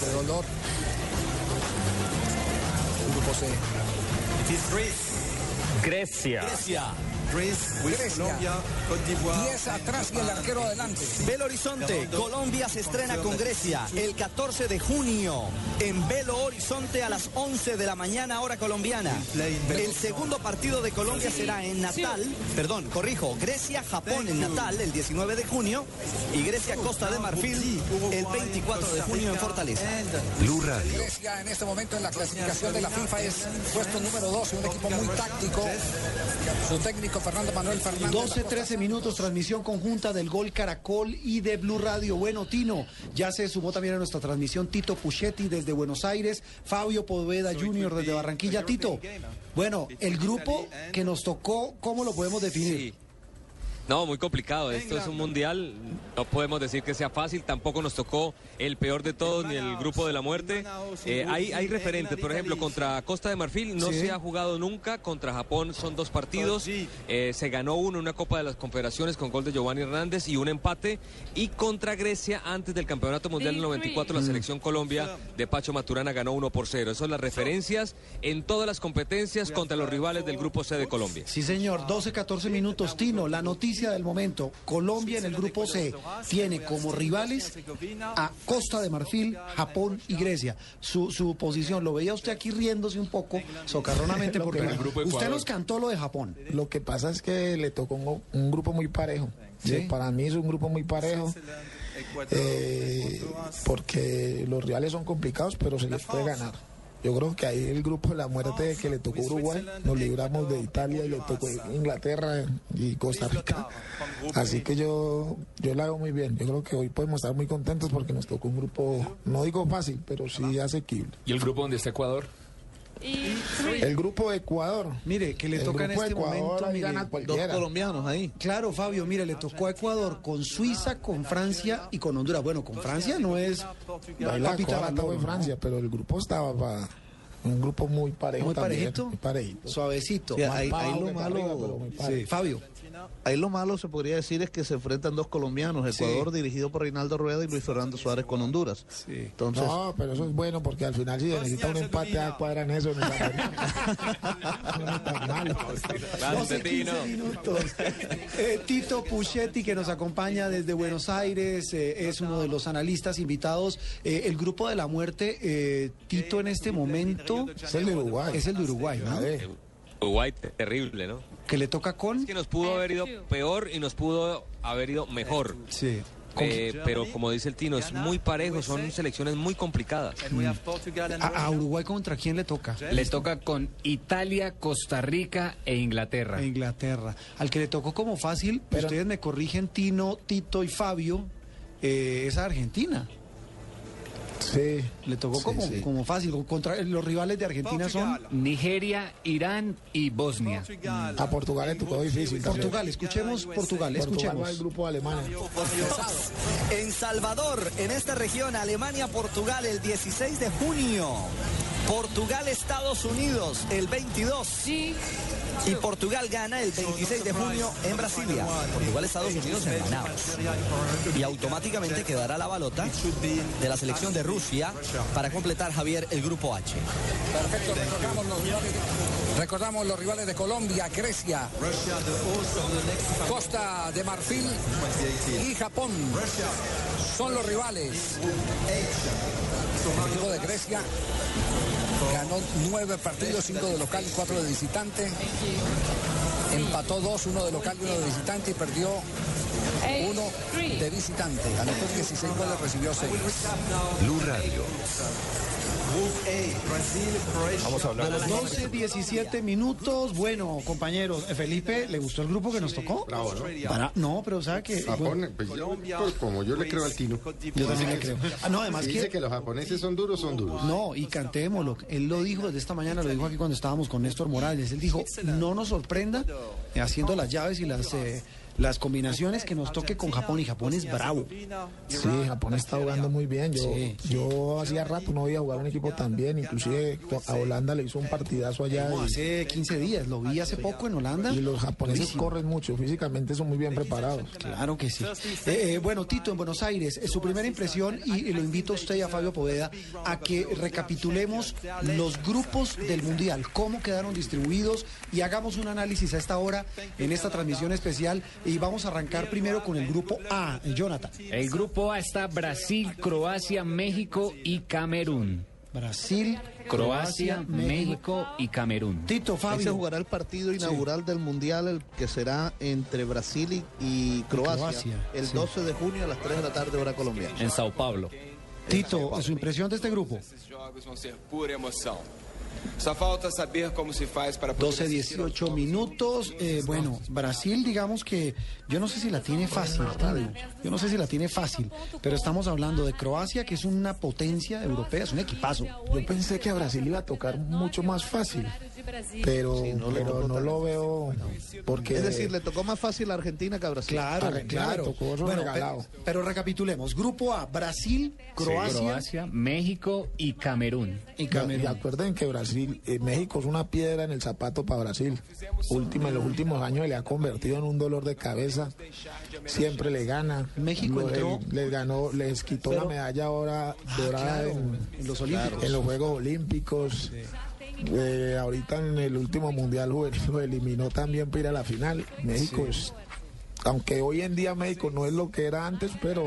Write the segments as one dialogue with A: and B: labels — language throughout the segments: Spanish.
A: Qué dolor. Grupo C.
B: It is Greece.
C: Grecia.
B: Grecia. Greece with
A: Grecia.
B: Colombia, Côte d'Ivoire.
A: 10 atrás y el arquero adelante.
D: Belo Horizonte, Colombia se estrena con Grecia el 14 de junio en Belo Horizonte a las 11 de la mañana hora colombiana. El segundo partido de Colombia será en Natal, perdón, corrijo, Grecia-Japón en Natal el 19 de junio y Grecia-Costa de Marfil el 24 de junio en Fortaleza.
E: Blue Radio.
A: Grecia en este momento en la clasificación de la FIFA es puesto número 12, un equipo muy táctico. Su técnico Fernando Manuel Fernández.
F: 12, 13 minutos, transmisión conjunta del Gol Caracol y de Blue Radio. Bueno, Tino, ya se sumó también a nuestra transmisión Tito Puchetti desde Buenos Aires, Fabio Poveda Jr. desde Barranquilla. Tito, bueno, el grupo que nos tocó, ¿cómo lo podemos definir?
G: No, muy complicado. Esto es un mundial. No podemos decir que sea fácil. Tampoco nos tocó el peor de todos ni el grupo de la muerte. Eh, hay, hay referentes. Por ejemplo, contra Costa de Marfil no
F: Sí.
G: se ha jugado nunca. Contra Japón son dos partidos. Eh, se ganó uno en una Copa de las Confederaciones con gol de Giovanni Hernández y un empate. Y contra Grecia, antes del Campeonato Mundial del 94, la selección Colombia de Pacho Maturana ganó 1 por 0. Esas son las referencias en todas las competencias contra los rivales del grupo C de Colombia.
F: Sí, señor, 12, 14 minutos. Tino, la noticia del momento. Colombia en el grupo C tiene como rivales a Costa de Marfil, Japón y Grecia. Su, su posición, lo veía usted aquí riéndose un poco, socarronamente, porque usted nos cantó lo de Japón.
H: Lo que pasa es que le tocó un, un grupo muy parejo.
F: Sí,
H: Para mí es un grupo muy parejo. eh, porque los rivales son complicados, pero se les puede ganar. Yo creo que ahí el grupo de la muerte que le tocó Uruguay, nos libramos de Italia y le tocó Inglaterra y Costa Rica. Así que yo, yo la hago muy bien. Yo creo que hoy podemos estar muy contentos porque nos tocó un grupo, no digo fácil, pero sí asequible.
E: ¿Y el grupo donde está Ecuador?
H: El grupo de Ecuador.
F: Mire, que le
H: El
F: toca en
H: grupo de
F: este
H: Ecuador,
F: momento. mire,
H: cualquiera.
D: colombianos ahí.
F: Claro, Fabio, mire, le tocó a Ecuador con Suiza, con Francia y con Honduras. Bueno, con Francia no es
H: Ahí la
F: papita
H: coja
F: la
H: todo en
F: toma,
H: Francia, pero el grupo estaba para un grupo muy parejo
F: Muy
H: también,
F: parejito.
H: muy parejito.
F: Suavecito.
D: Sí, ahí- lo malo-
F: arriba. Sí, Fabio.
I: Ahí lo malo se podría decir es que se enfrentan dos colombianos, Ecuador dirigido por Reinaldo Rueda y Luis Fernando Suárez con Honduras. Entonces,
H: No, pero eso es bueno porque al final si se necesita un empate a cuadran eso. No tan malo.
G: Gracias,
F: 12, 15
G: Tino.
F: minutos. Eh, Tito Puchetti, que nos acompaña desde Buenos Aires, eh, es uno de los analistas invitados. Eh, el grupo de la muerte, eh, Tito en este momento
H: Es el de Uruguay.
F: es el de Uruguay, ¿no?
G: Uruguay, terrible, ¿no?
F: Que le toca con...
G: Es que nos pudo haber ido peor y nos pudo haber ido mejor.
F: Sí.
G: Eh, pero como dice el Tino, es muy parejo, son selecciones muy complicadas.
F: A, a Uruguay contra quién le toca?
C: Le toca con Italia, Costa Rica e Inglaterra.
F: A Inglaterra. Al que le tocó como fácil, ustedes me corrigen, Tino, Tito y Fabio, eh, es a Argentina.
H: Sí.
F: Le tocó
H: Sí,
F: como,
H: sí.
F: como fácil. Contra, los rivales de Argentina son
C: Nigeria, Irán y Bosnia.
H: A Portugal le tocó difícil.
F: Portugal. Escuchemos Portugal,
H: Portugal
F: escuchemos.
H: al grupo de Alemania.
D: En Salvador, en esta región, Alemania-Portugal el 16 de junio. Portugal-Estados Unidos el 22. Y Portugal gana el 26 de junio en Brasilia. Portugal-Estados Unidos en Manaus. Y automáticamente quedará la balota de la selección de Rusia para completar, Javier, el grupo H.
A: Perfecto, recordamos los rivales de, recordamos los rivales de Colombia, Grecia, Costa de Marfil y Japón. Son los rivales. El equipo de Grecia ganó nueve partidos, cinco de local y cuatro de visitante. Empató dos, uno de local y uno de visitante y perdió uno de visitante. Anotó 16 goles, recibió seis.
E: Blue Radio.
B: Vamos a hablar de
F: 12, 17 minutos. Bueno, compañeros, eh, Felipe, ¿le gustó el grupo que nos tocó?
J: Bravo, ¿no?
F: Para- no, pero ¿sabe que
J: Japón, pues pues, como yo le creo al Tino.
F: Yo también le creo. Ah, no, además
J: Si dice
F: que...
J: que los japoneses son duros, son duros.
F: No, y cantémoslo. Él lo dijo desde esta mañana, lo dijo aquí cuando estábamos con Néstor Morales. Él dijo, no nos sorprenda eh, haciendo las llaves y las, eh, las combinaciones que nos toque con Japón y Japón es bravo.
H: Sí, Japón está jugando muy bien. Yo,
F: Sí.
H: yo hacía rato no veía jugar un equipo tan bien. Inclusive a Holanda le hizo un partidazo allá.
F: No, hace 15 días, lo vi hace poco en Holanda.
H: Y los japoneses corren mucho, físicamente son muy bien preparados.
F: Claro que sí. Eh, eh, bueno, Tito, en Buenos Aires, eh, su primera impresión, y, y lo invito a usted y a Fabio Poveda a que recapitulemos los grupos del Mundial, cómo quedaron distribuidos y hagamos un análisis a esta hora en esta transmisión especial. Y vamos a arrancar primero con el grupo A, eh, Jonathan.
C: El grupo A está Brasil, Croacia, México y Camerún.
F: Brasil,
C: Croacia, México y Camerún.
F: Tito,
I: Ahí se
F: Fabio.
I: jugará el partido inaugural del Mundial, el que será entre Brasil y, y Croacia,
F: Croacia,
I: el
F: sí.
I: 12 de junio a las 3 de la tarde, hora colombiana.
C: En Sao Paulo.
F: Tito, su impresión de este grupo.
K: Falta saber como se faz para poder
F: 12,
K: assistir aos
F: 18
K: jogos.
F: minutos. Eh, bueno, Brasil, digamos que yo no sé si la tiene fácil. Yo no sé si la tiene fácil, pero estamos hablando de Croacia, que es una potencia europea, es un equipazo.
H: Yo pensé que a Brasil iba a tocar mucho más fácil, pero,
I: no
H: pero lo veo porque
I: Es decir, le tocó más fácil a Argentina que a Brasil.
F: Claro,
H: Argentina
F: claro.
H: tocó
F: Bueno, pero recapitulemos. Grupo A, Brasil, Croacia
C: Croacia, México y Camerún.
F: y
H: Y
F: Camerún.
H: acuerden que Brasil, eh, México es una piedra en el zapato para Brasil. Última, en los últimos años le ha convertido en un dolor de cabeza. Siempre le gana.
F: México
H: Lo-
F: entró-
H: él- les ganó, les quitó la medalla ahora dorada
F: claro,
H: en,
F: en los Olímpicos.
H: en los Juegos Olímpicos. Eh, ahorita en el último mundial juvenil lo eliminó también para ir a la final. México es, aunque hoy en día México no es lo que era antes, pero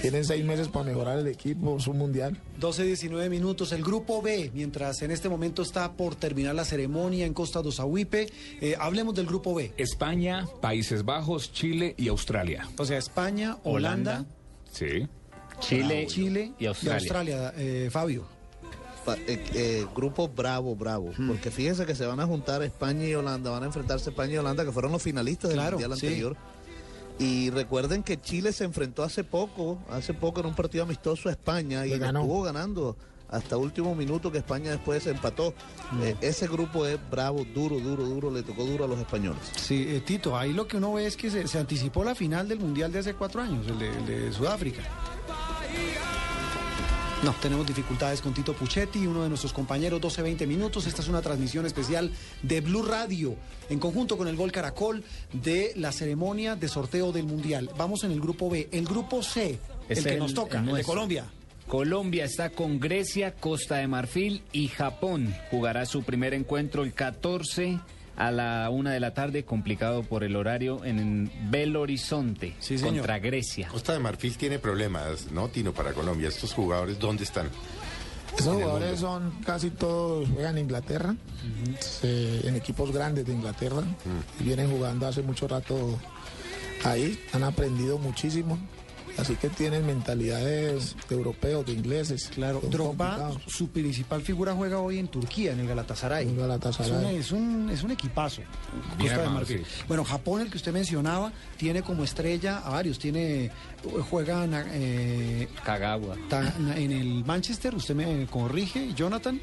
H: tienen seis meses para mejorar el equipo, es un mundial.
F: 12, 19 minutos. El grupo B, mientras en este momento está por terminar la ceremonia en Costa do Sauípe, eh, hablemos del grupo B.
E: España, Países Bajos, Chile y Australia.
F: O sea, España, Holanda,
E: Sí.
C: Chile,
F: Chile
C: y Australia.
F: Australia, eh, Fabio.
I: Pa- eh, eh, grupo bravo, bravo.
F: Hmm.
I: Porque fíjense que se van a juntar España y Holanda, van a enfrentarse España y Holanda, que fueron los finalistas del
F: Claro,
I: Mundial
F: sí.
I: anterior. Y recuerden que Chile se enfrentó hace poco, hace poco en un partido amistoso a España y
H: ganó.
I: estuvo ganando hasta último minuto que España después se empató.
F: Hmm.
I: Eh, ese grupo es bravo, duro, duro, duro, le tocó duro a los españoles.
F: Sí, eh, Tito, ahí lo que uno ve es que se, se anticipó la final del Mundial de hace cuatro años, el de, el de Sudáfrica. No, tenemos dificultades con Tito Puchetti, uno de nuestros compañeros, 12-20 minutos. Esta es una transmisión especial de Blue Radio, en conjunto con el Gol Caracol, de la ceremonia de sorteo del Mundial. Vamos en el grupo B. El grupo C, el
C: Es
F: que
C: el-
F: nos toca,
C: el
F: el de. Colombia.
C: Colombia está con Grecia, Costa de Marfil y Japón. Jugará su primer encuentro el 14 a la una de la tarde, complicado por el horario en Belo Horizonte
F: Sí,
C: contra Grecia.
J: Costa de Marfil tiene problemas, ¿no, Tino, para Colombia? ¿Estos jugadores dónde están? El
H: jugadores son casi todos juegan en Inglaterra, se- en equipos grandes de Inglaterra, y vienen jugando hace mucho rato ahí, han aprendido muchísimo, así que tienen mentalidades de europeos, de ingleses.
F: Claro, Drogba, su principal figura juega hoy en Turquía, en el Galatasaray.
H: En Galatasaray.
F: Es un, es un, es un equipazo.
E: Bien
F: Costa de
E: armado,
F: Marfil.
E: sí.
F: Bueno, Japón, el que usted mencionaba, tiene como estrella a varios. Tiene, juegan eh,
C: Kagawa.
F: en el Manchester, usted me corrige, Jonathan.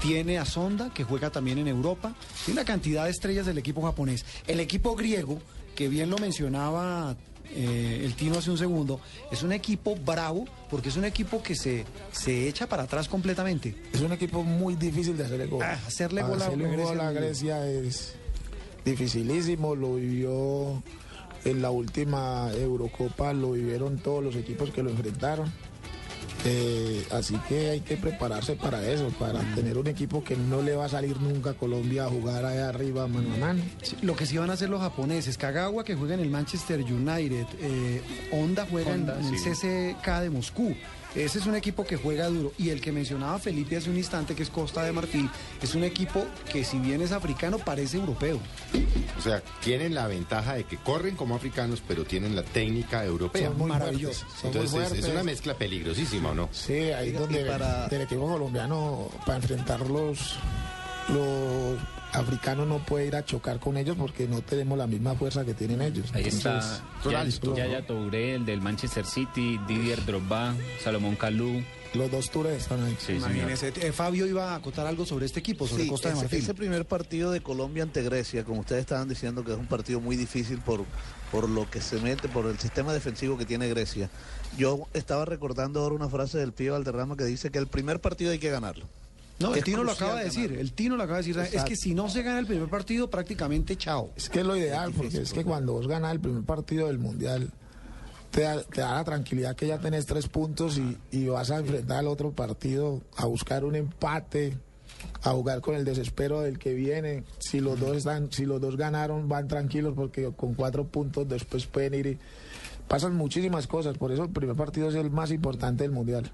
F: Tiene a Sonda, que juega también en Europa. Tiene una cantidad de estrellas del equipo japonés. El equipo griego, que bien lo mencionaba eh, el Tino hace un segundo, es un equipo bravo, porque es un equipo que se, se echa para atrás completamente.
H: Es un equipo muy difícil de hacerle gol.
F: Ah, hacerle gol a
H: Hacerle
F: Grecia
H: gol a Grecia es dificilísimo, lo vivió en la última Eurocopa, lo vivieron todos los equipos que lo enfrentaron. Eh, así que hay que prepararse para eso, para tener un equipo que no le va a salir nunca a Colombia a jugar allá arriba mano a mano.
F: Sí, Lo que sí van a hacer los japoneses, Kagawa que juega en el Manchester United, eh, Honda juega en-
C: Honda,
F: en, el
C: sí.
F: CSK de Moscú. Ese es un equipo que juega duro. Y el que mencionaba Felipe hace un instante, que es Costa de Marfil, es un equipo que si bien es africano, parece europeo.
J: O sea, tienen la ventaja de que corren como africanos, pero tienen la técnica europea.
H: Son muy
F: maravilloso.
H: fuertes, son muy
J: Entonces, es- una mezcla peligrosísima, ¿o no?
H: Sí, ahí donde
I: para-
H: del equipo colombiano para enfrentar los, africanos no puede ir a chocar con ellos porque no tenemos la misma fuerza que tienen ellos.
C: Ahí está
H: Entonces,
C: Yaya
H: listo.
C: Yaya Touré, el del Manchester City, Didier Drogba, Salomón Kalou.
H: Los dos tours están ahí.
C: Sí.
F: Imagínese, eh, Fabio iba a acotar algo sobre este equipo, sobre
I: Sí,
F: Costa de
I: ese,
F: Marfil.
I: ese primer partido de Colombia ante Grecia, como ustedes estaban diciendo, que es un partido muy difícil por, por lo que se mete, por el sistema defensivo que tiene Grecia. Yo estaba recordando ahora una frase del Pío Valderrama que dice que el primer partido hay que ganarlo.
F: No, el Tino lo acaba de decir, el Tino lo acaba de decir. Es que si no se gana el primer partido, prácticamente chao.
H: Es que es lo ideal, porque es que cuando vos ganas el primer partido del Mundial, te da, te da la tranquilidad que ya tenés tres puntos y, y vas a enfrentar al otro partido a buscar un empate, a jugar con el desespero del que viene. Si los dos están, si los dos ganaron, van tranquilos porque con cuatro puntos después pueden ir y pasan muchísimas cosas. Por eso el primer partido es el más importante del Mundial.